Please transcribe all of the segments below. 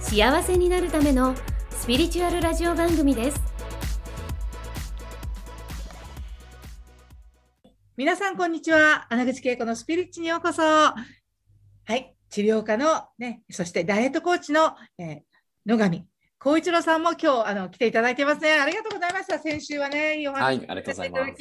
幸せになるためのスピリチュアルラジオ番組です。皆さんこんにちは。穴口恵子のスピリッチにようこそ。はい。治療家のねそしてダイエットコーチの、えー、野上光一郎さんも今日あの来ていただいてますね。ありがとうございました。先週はねいいお話はいありがとうございます。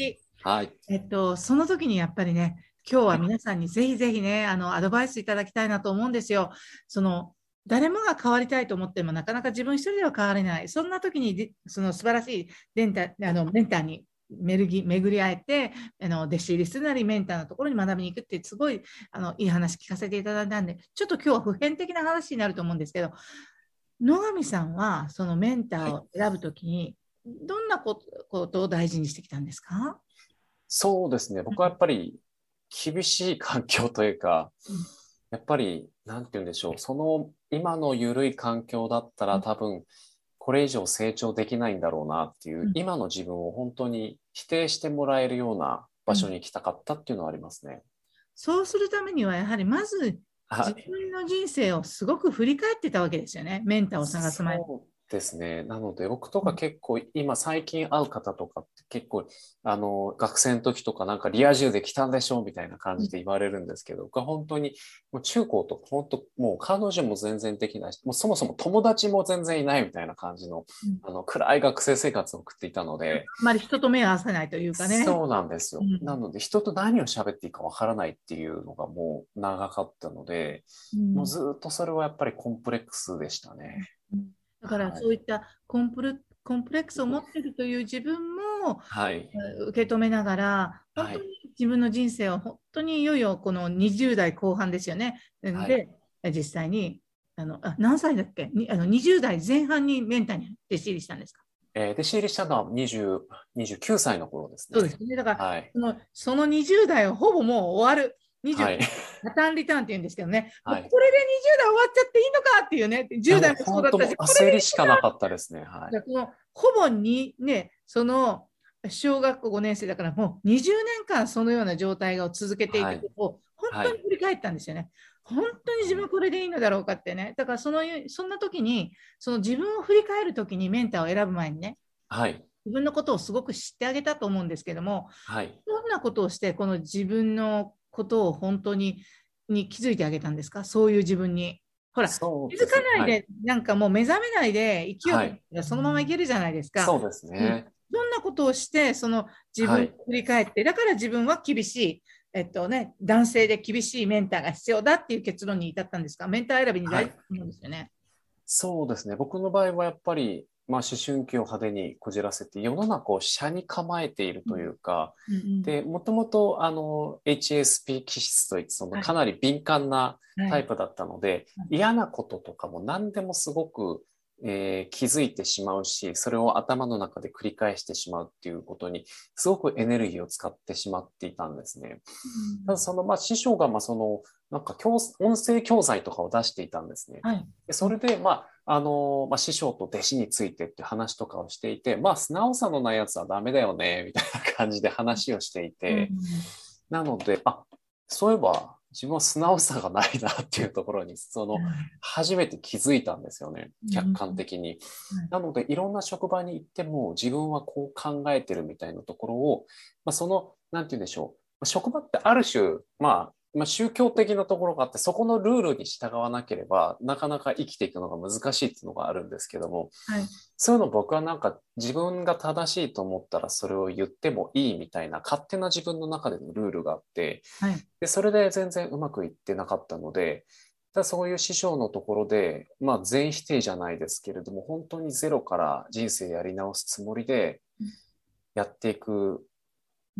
はい。えっとその時にやっぱりね今日は皆さんにぜひぜひね、あの、アドバイスいただきたいなと思うんですよ。その、誰もが変わりたいと思ってもなかなか自分一人では変われない。そんな時に、その素晴らしいデンタあのメンターに巡り巡り会えてあの弟子入りするなりメンターのところに学びに行くってすごいあのいい話聞かせていただいたんでちょっと今日は普遍的な話になると思うんですけど野上さんはそのメンターを選ぶときに、どんなことを大事にしてきたんですか？そうですね。僕はやっぱり厳しい環境というか、うん、やっぱり何て言うんでしょうその今の緩い環境だったら多分これ以上成長できないんだろうなっていう、うん、今の自分を本当に否定してもらえるような場所に行きたかったっていうのはありますね。そうするためにはやはりまず自分の人生をすごく振り返ってたわけですよね、メンターを探す前ですね。なので、僕とか結構、今最近会う方とかって結構、あの、学生の時とかなんかリア充で来たんでしょみたいな感じで言われるんですけど、僕は本当に、もう中高と本当、もう彼女も全然できないし、もうそもそも友達も全然いないみたいな感じの、あの、暗い学生生活を送っていたので。あまり人と目を合わせないというかね。そうなんですよ。うん、なので、人と何を喋っていいかわからないっていうのがもう長かったので、うん、もうずっとそれはやっぱりコンプレックスでしたね。うんだからそういったコンプル、コンプレックスを持っているという自分も受け止めながら、本当に自分の人生を本当にいよいよこの20代後半ですよね。で、実際にあのあ何歳だっけ？あの20代前半にメンターに弟子入りしたんですか？えー、弟子入りしたのは20 29歳の頃ですね。そうですね。だから、はい、そのその20代はほぼもう終わる。20、はい、パターンリターンって言うんですけどね、はい、これで20代終わっちゃっていいのかっていうね、10代もそうだったし、焦りしかなかったですね。はい、このほぼにね、その小学校5年生だからもう20年間そのような状態を続けていくことを本当に振り返ったんですよね。本当に自分これでいいのだろうかってね。だからそのそんな時に、その自分を振り返る時にメンターを選ぶ前にね、はい、自分のことをすごく知ってあげたと思うんですけども、はい、どんなことをしてこの自分のことを本当にに気づいてあげたんですか？そういう自分に。ほら、気づかないで、はい、なんかもう目覚めないで勢いがそのままいけるじゃないですか。そうですね、うん。どんなことをして、その自分を振り返って、はい、だから自分は厳しい、えっとね、男性で厳しいメンターが必要だっていう結論に至ったんですか？メンター選びに大事な思うんですよね、はい。そうですね。僕の場合はやっぱり、まあ、思春期を派手にこじらせて世の中を車に構えているというか、うんうん、でもともとあの HSP 気質といってそのかなり敏感なタイプだったので、はいはい、嫌なこととかも何でもすごくえー、気づいてしまうし、それを頭の中で繰り返してしまうっていうことに、すごくエネルギーを使ってしまっていたんですね。うん、ただその、まあ、師匠が、まあ、その、なんか教、音声教材とかを出していたんですね。はい、でそれで、まあ、あの、まあ、師匠と弟子についてって話とかをしていて、まあ、素直さのないやつはダメだよね、みたいな感じで話をしていて、うん、なので、あ、そういえば、自分は素直さがないなっていうところに、その、初めて気づいたんですよね。客観的に。なので、いろんな職場に行っても、自分はこう考えてるみたいなところを、まあ、その、なんて言うんでしょう。職場ってある種、まあ、まあ、宗教的なところがあって、そこのルールに従わなければ、なかなか生きていくのが難しいっていうのがあるんですけども、はい、そういうの僕はなんか自分が正しいと思ったらそれを言ってもいいみたいな勝手な自分の中でのルールがあって、はい、でそれで全然うまくいってなかったので、だそういう師匠のところで、まあ、全否定じゃないですけれども、本当にゼロから人生やり直すつもりでやっていく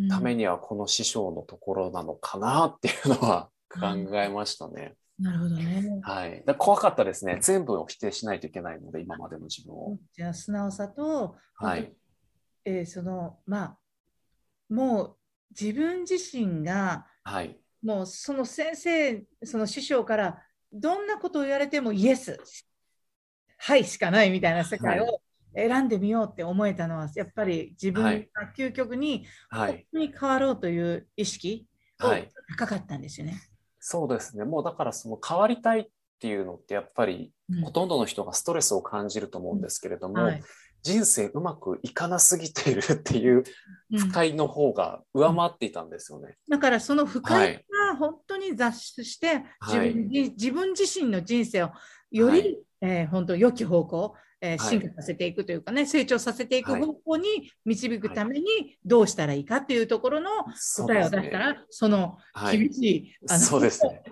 ためにはこの師匠のところなのかなっていうのは考えましたね。なるほどね。はい。だ怖かったですね。全部を否定しないといけないので、今までの自分を。じゃあ素直さと、はい。えーそのまあもう自分自身がはい。もうその先生その師匠からどんなことを言われてもイエスはいしかないみたいな世界を選んでみようって思えたのはやっぱり自分がはい究極にはい。本当に変わろうという意識をはい高かったんですよね。そうですね。もうだからその変わりたいっていうのってやっぱりうんほとんどの人がストレスを感じると思うんですけれども、はい人生うまくいかなすぎているっていううん不快の方が上回っていたんですよね。だからその不快はいが本当に脱出して、自はい分に自分自身の人生をより、はいえー本当良き方向、えーはい。進化させていくというかね、成長させていくはい。方向に導くためにどうしたらいいかっていうところの答えを出したら、そのはい。厳しい、あのそうですね。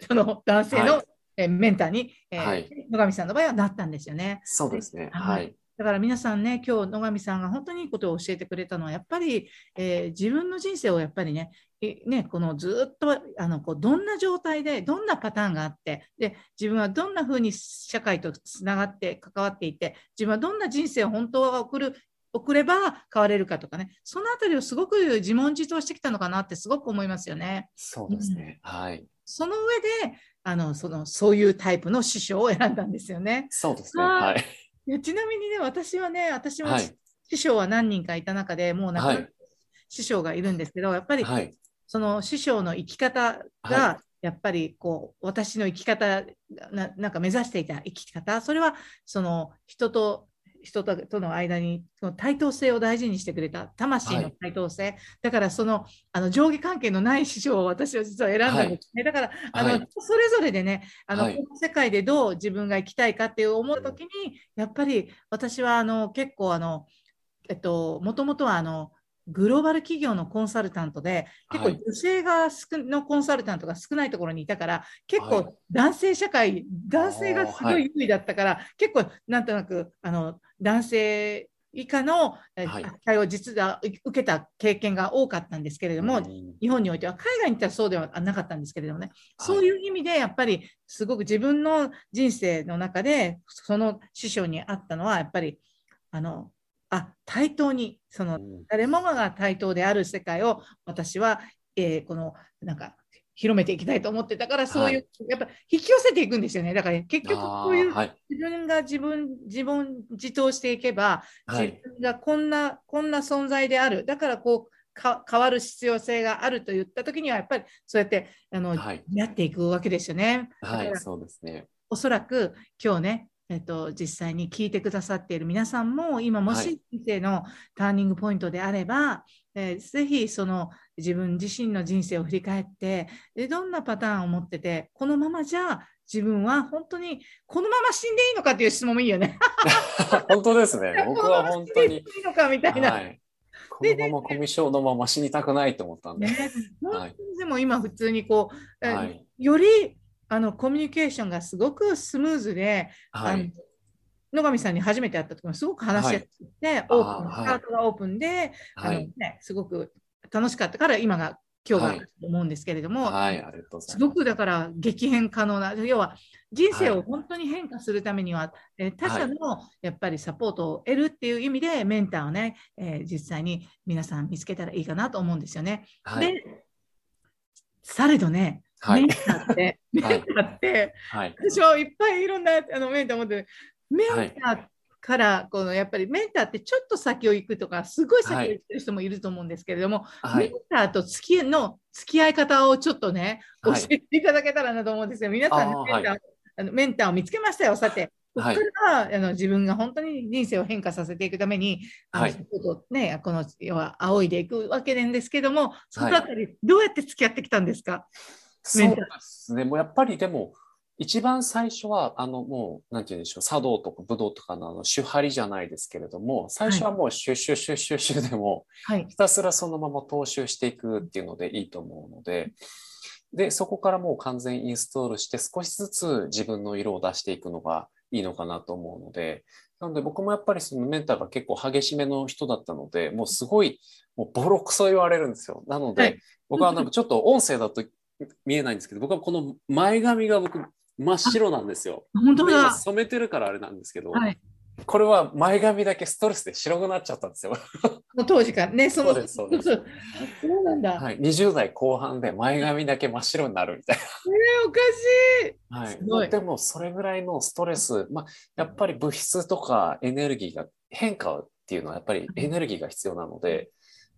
その男性の、はい。えーメンターに、えーはい。野上さんの場合はなったんですよね。そうですね。ははいい。だから皆さんね、今日野上さんが本当にいいことを教えてくれたのは、やっぱり、えー自分の人生をやっぱりね、えねこのずっとあのこうどんな状態で、どんなパターンがあってで、自分はどんなふうに社会とつながって関わっていて、自分はどんな人生を本当は送る送れば変われるかとかね、そのあたりをすごく自問自答してきたのかなってすごく思いますよね。そうですね。はい。その上であのそのそういうタイプの師匠を選んだんですよね。そうですね。はいはい。いやちなみにね、私はね、私も、はい師匠は何人かいた中でもう亡くなったはい師匠がいるんですけど、やっぱりはい。その師匠の生き方はが、やっぱりこう私の生き方な、なんか目指していた生き方、それはその人と人ととの間にその対等性を大事にしてくれた。魂の対等性、だからそのあの上下関係のない師匠を私は実は選んだんですね、だからあの、はい。それぞれでねあの、はい。この世界でどう自分が生きたいかっていう思うときにやっぱり私はあの結構あのえっともともとはあのグローバル企業のコンサルタントで結構はい。女性が少のコンサルタントが少ないところにいたから結はい。構男性社会、男性がすごい優位だったから、結構なんとなくあの男性以下の扱い。を実は受けた経験が多かったんですけれども、うん。日本においては海外に行ったらそうではなかったんですけれどもね、はい。そういう意味でやっぱりすごく自分の人生の中でその師匠にあったのはやっぱりあのあ対等にそのうん。誰もが対等である世界を私は、えーこのなんか広めていきたいと思ってたからそういう、やっぱ引き寄せていくんですよねだから結局あそういう。自分が自分自分自答していけば自はい。分がこんなこんな存在であるだからこうか変わる必要性があると言った時にはやっぱりそうやってあの、はい。やっていくわけですよね。はい。そうですね。おそらく今日ね、えっと、実際に聞いてくださっている皆さんも今もはいし人生のターニングポイントであれば、えーぜひその自分自身の人生を振り返ってでどんなパターンを持っててこのままじゃ自分は本当にこのまま死んでいいのかっていう質問もいいよね。本当ですね。僕は本当に。いいのかみたいな。はい。このままコミュ障のまま死にたくないと思ったんで。ね、はいでも今普通にこう、えはい。よりあのコミュニケーションがすごくスムーズで、はい。野上さんに初めて会った時もすごく話しやすくて、はいオープンスタートがオープンで、あはい。のね、すごく楽しかったから今が今日がはいと思うんですけれども、す。ごくだから激変可能な要は人生はいを本当に変化するためには、えー他者のやっぱりサポートを得るっていう意味でメンターをね、えー実際に皆さん見つけたらいいかなと思うんですよね。はい。でされどね、はいメン。ターって、メンターって、はい。私はいっぱいいろんなあのメンター持ってる、メンターからこのやっぱりメンターってちょっと先を行くとか、すごい先を行ってる人もいると思うんですけれども、はい。メン。ターと付きの付き合い方をちょっとね、教はい。えていただけたらなと思うんですよ。皆さんメンター、あのメンターを見つけましたよ、さて。ここはいからはあの自分が本当に人生を変化させていくために、はい。ね、この要は仰いでいくわけなんですけども、そのあたり、どうやって付き合ってきたんですか、そうですね。もうやっぱりでも、一番最初は、あの、もう、なんて言うんでしょう、茶道とか武道とかのあの、手張りじゃないですけれども、最初はもうシュッシュッシュッシュッシュでも、はい。ひたすらそのまま踏襲していくっていうのでいいと思うので、で、そこからもう完全インストールして少しずつ自分の色を出していくのがいいのかなと思うので、なので僕もやっぱりそのメンターが結構激しめの人だったので、もうすごい、もうボロクソ言われるんですよ。なので、はい僕はなんかちょっと音声だと見えないんですけど、僕はこの前髪が僕真っ白なんですよ。本当だ。染めてるからあれなんですけど、はい。これは前髪だけストレスで白くなっちゃったんですよ。の当時からね、その。そうですそうです そうなんだ。はい、20代後半で前髪だけ真っ白になるみたいえおかしい。な。はいいでもそれぐらいのストレス、まあ、やっぱり物質とかエネルギーが変化っていうのはやっぱりエネルギーが必要なので、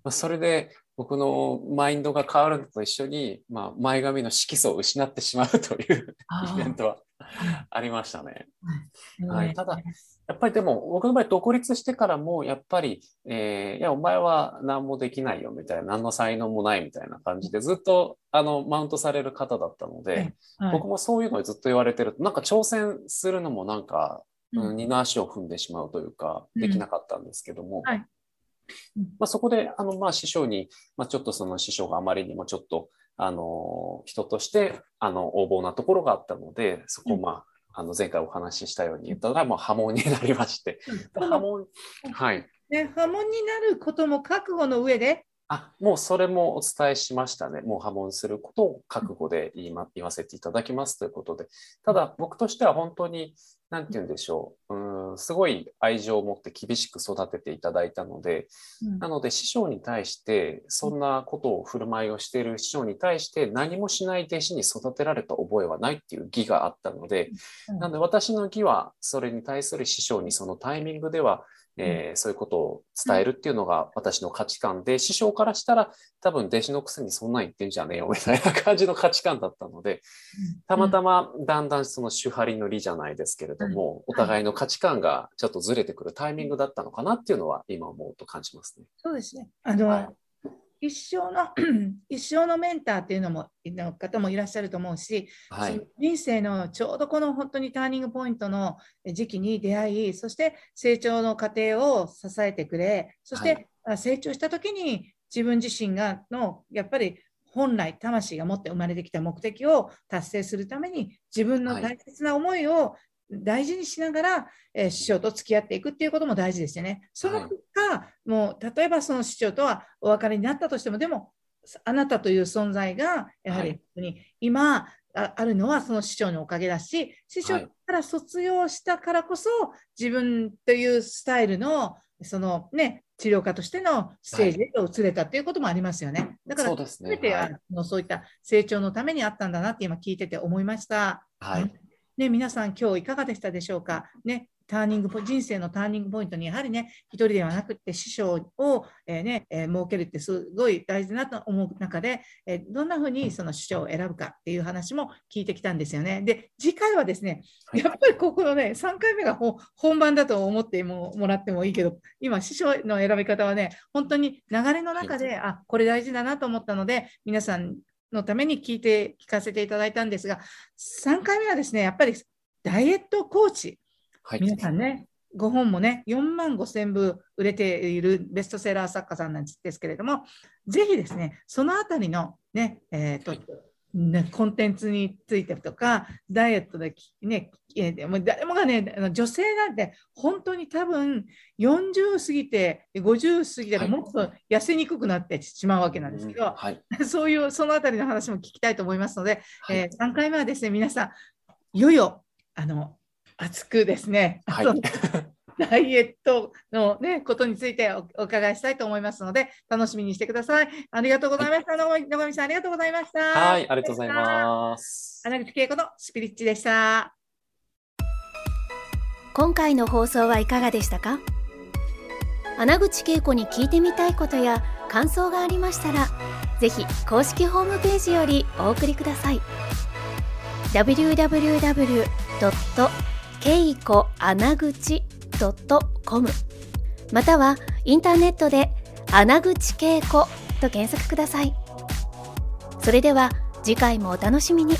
まあ、それで僕のマインドが変わるのと一緒に、まあ、前髪の色素を失ってしまうというあイベントはありましたね。ーはい。ただやっぱりでも僕の場合独立してからもやっぱり、えーいやお前は何もできないよみたいな何の才能もないみたいな感じでずっとあのマウントされる方だったので、はい。僕もそういうのをずっと言われてるとなんか挑戦するのもなんか、うん。うん二の足を踏んでしまうというかうん。できなかったんですけども、はい。うんまあ、そこであの、まあ、師匠に、まあ、ちょっとその師匠があまりにもちょっとあの人としてあの横暴なところがあったのでそこまあ、あの前回お話ししたように言ったら、もう波紋になりまして、うん。波紋はい。ね、波紋になることも覚悟の上で、あもうそれもお伝えしましたね。もう波紋することを覚悟で言い,、ま、言わせていただきますということで。ただ僕としては本当に、なんて言うんでしょう。うーんすごい愛情を持って厳しく育てていただいたので、なので師匠に対して、そんなことを振る舞いをしている師匠に対して何もしない弟子に育てられた覚えはないっていう義があったので、うん。なので私の義はそれに対する師匠にそのタイミングでは、えーそういうことを伝えるっていうのが私の価値観で、師匠からしたら多分弟子のくせにそんなん言ってんじゃねえよみたいな感じの価値観だったので、たまたまだんだんその主張りの理じゃないですけれども、お互いの価値観がちょっとずれてくるタイミングだったのかなっていうのは今思うと感じますね。そうですね。あの、はい一生の 一生のメンターっていうのもの方もいらっしゃると思うし、はい。人生のちょうどこの本当にターニングポイントの時期に出会い、そして成長の過程を支えてくれ、そして、はいあ成長した時に自分自身がのやっぱり本来魂が持って生まれてきた目的を達成するために自分のはい大切な思いを大事にしながら、えー師匠と付き合っていくっていうことも大事ですよね。その結果、もう例えばその師匠とはお別れになったとしても、でもあなたという存在がやはりはい本当に今ああるのはその師匠のおかげだし、師匠はいから卒業したからこそ自分というスタイルのそのね治療家としてのステージへと移れたということもありますよね。だからそうですね全ては、そういった成長のためにあったんだなって今聞いてて思いました。はい。ね、皆さん今日いかがでしたでしょうか？ね、ターニングポ人生のターニングポイントにやはりね、一人ではなくって師匠を、えーねえー設けるってすごい大事だなと思う中で、えーどんなふうにその師匠を選ぶかっていう話も聞いてきたんですよね。で、次回はですね、はいやっぱりここのね、3回目がほ本番だと思ってももらってもいいけど、今、師匠の選び方はね、本当に流れの中で、あこれ大事だなと思ったので、皆さんのために聞いて聞かせていただいたんですが、3回目はですね、やっぱりダイエットコーチ、はい。皆さんね、5本もね、4万5千部売れているベストセラー作家さんなんですけれども、ぜひですね、そのあたりのね、えーとねコンテンツについてとか、ダイエットできね、えーもう誰もがね、あの女性なんて本当に多分40過ぎて、50過ぎたらはい。もっと痩せにくくなってしまうわけなんですけど、はい。そういうそのあたりの話も聞きたいと思いますので、はい。えー3回目はですね、皆さん、いよいよあの熱くですね、はい ダイエットの、ね、ことについておお伺いしたいと思いますので、楽しみにしてください。ありがとうございました。野上野上さん、ありがとうございました。はい。ありがとうございす。ます。穴口恵子のスピリッチでした。今回の放送はいかがでしたか？穴口恵子に聞いてみたいことや感想がありましたらぜひ公式ホームページよりお送りください .com またはインターネットで穴口恵子と検索ください。それでは次回もお楽しみに。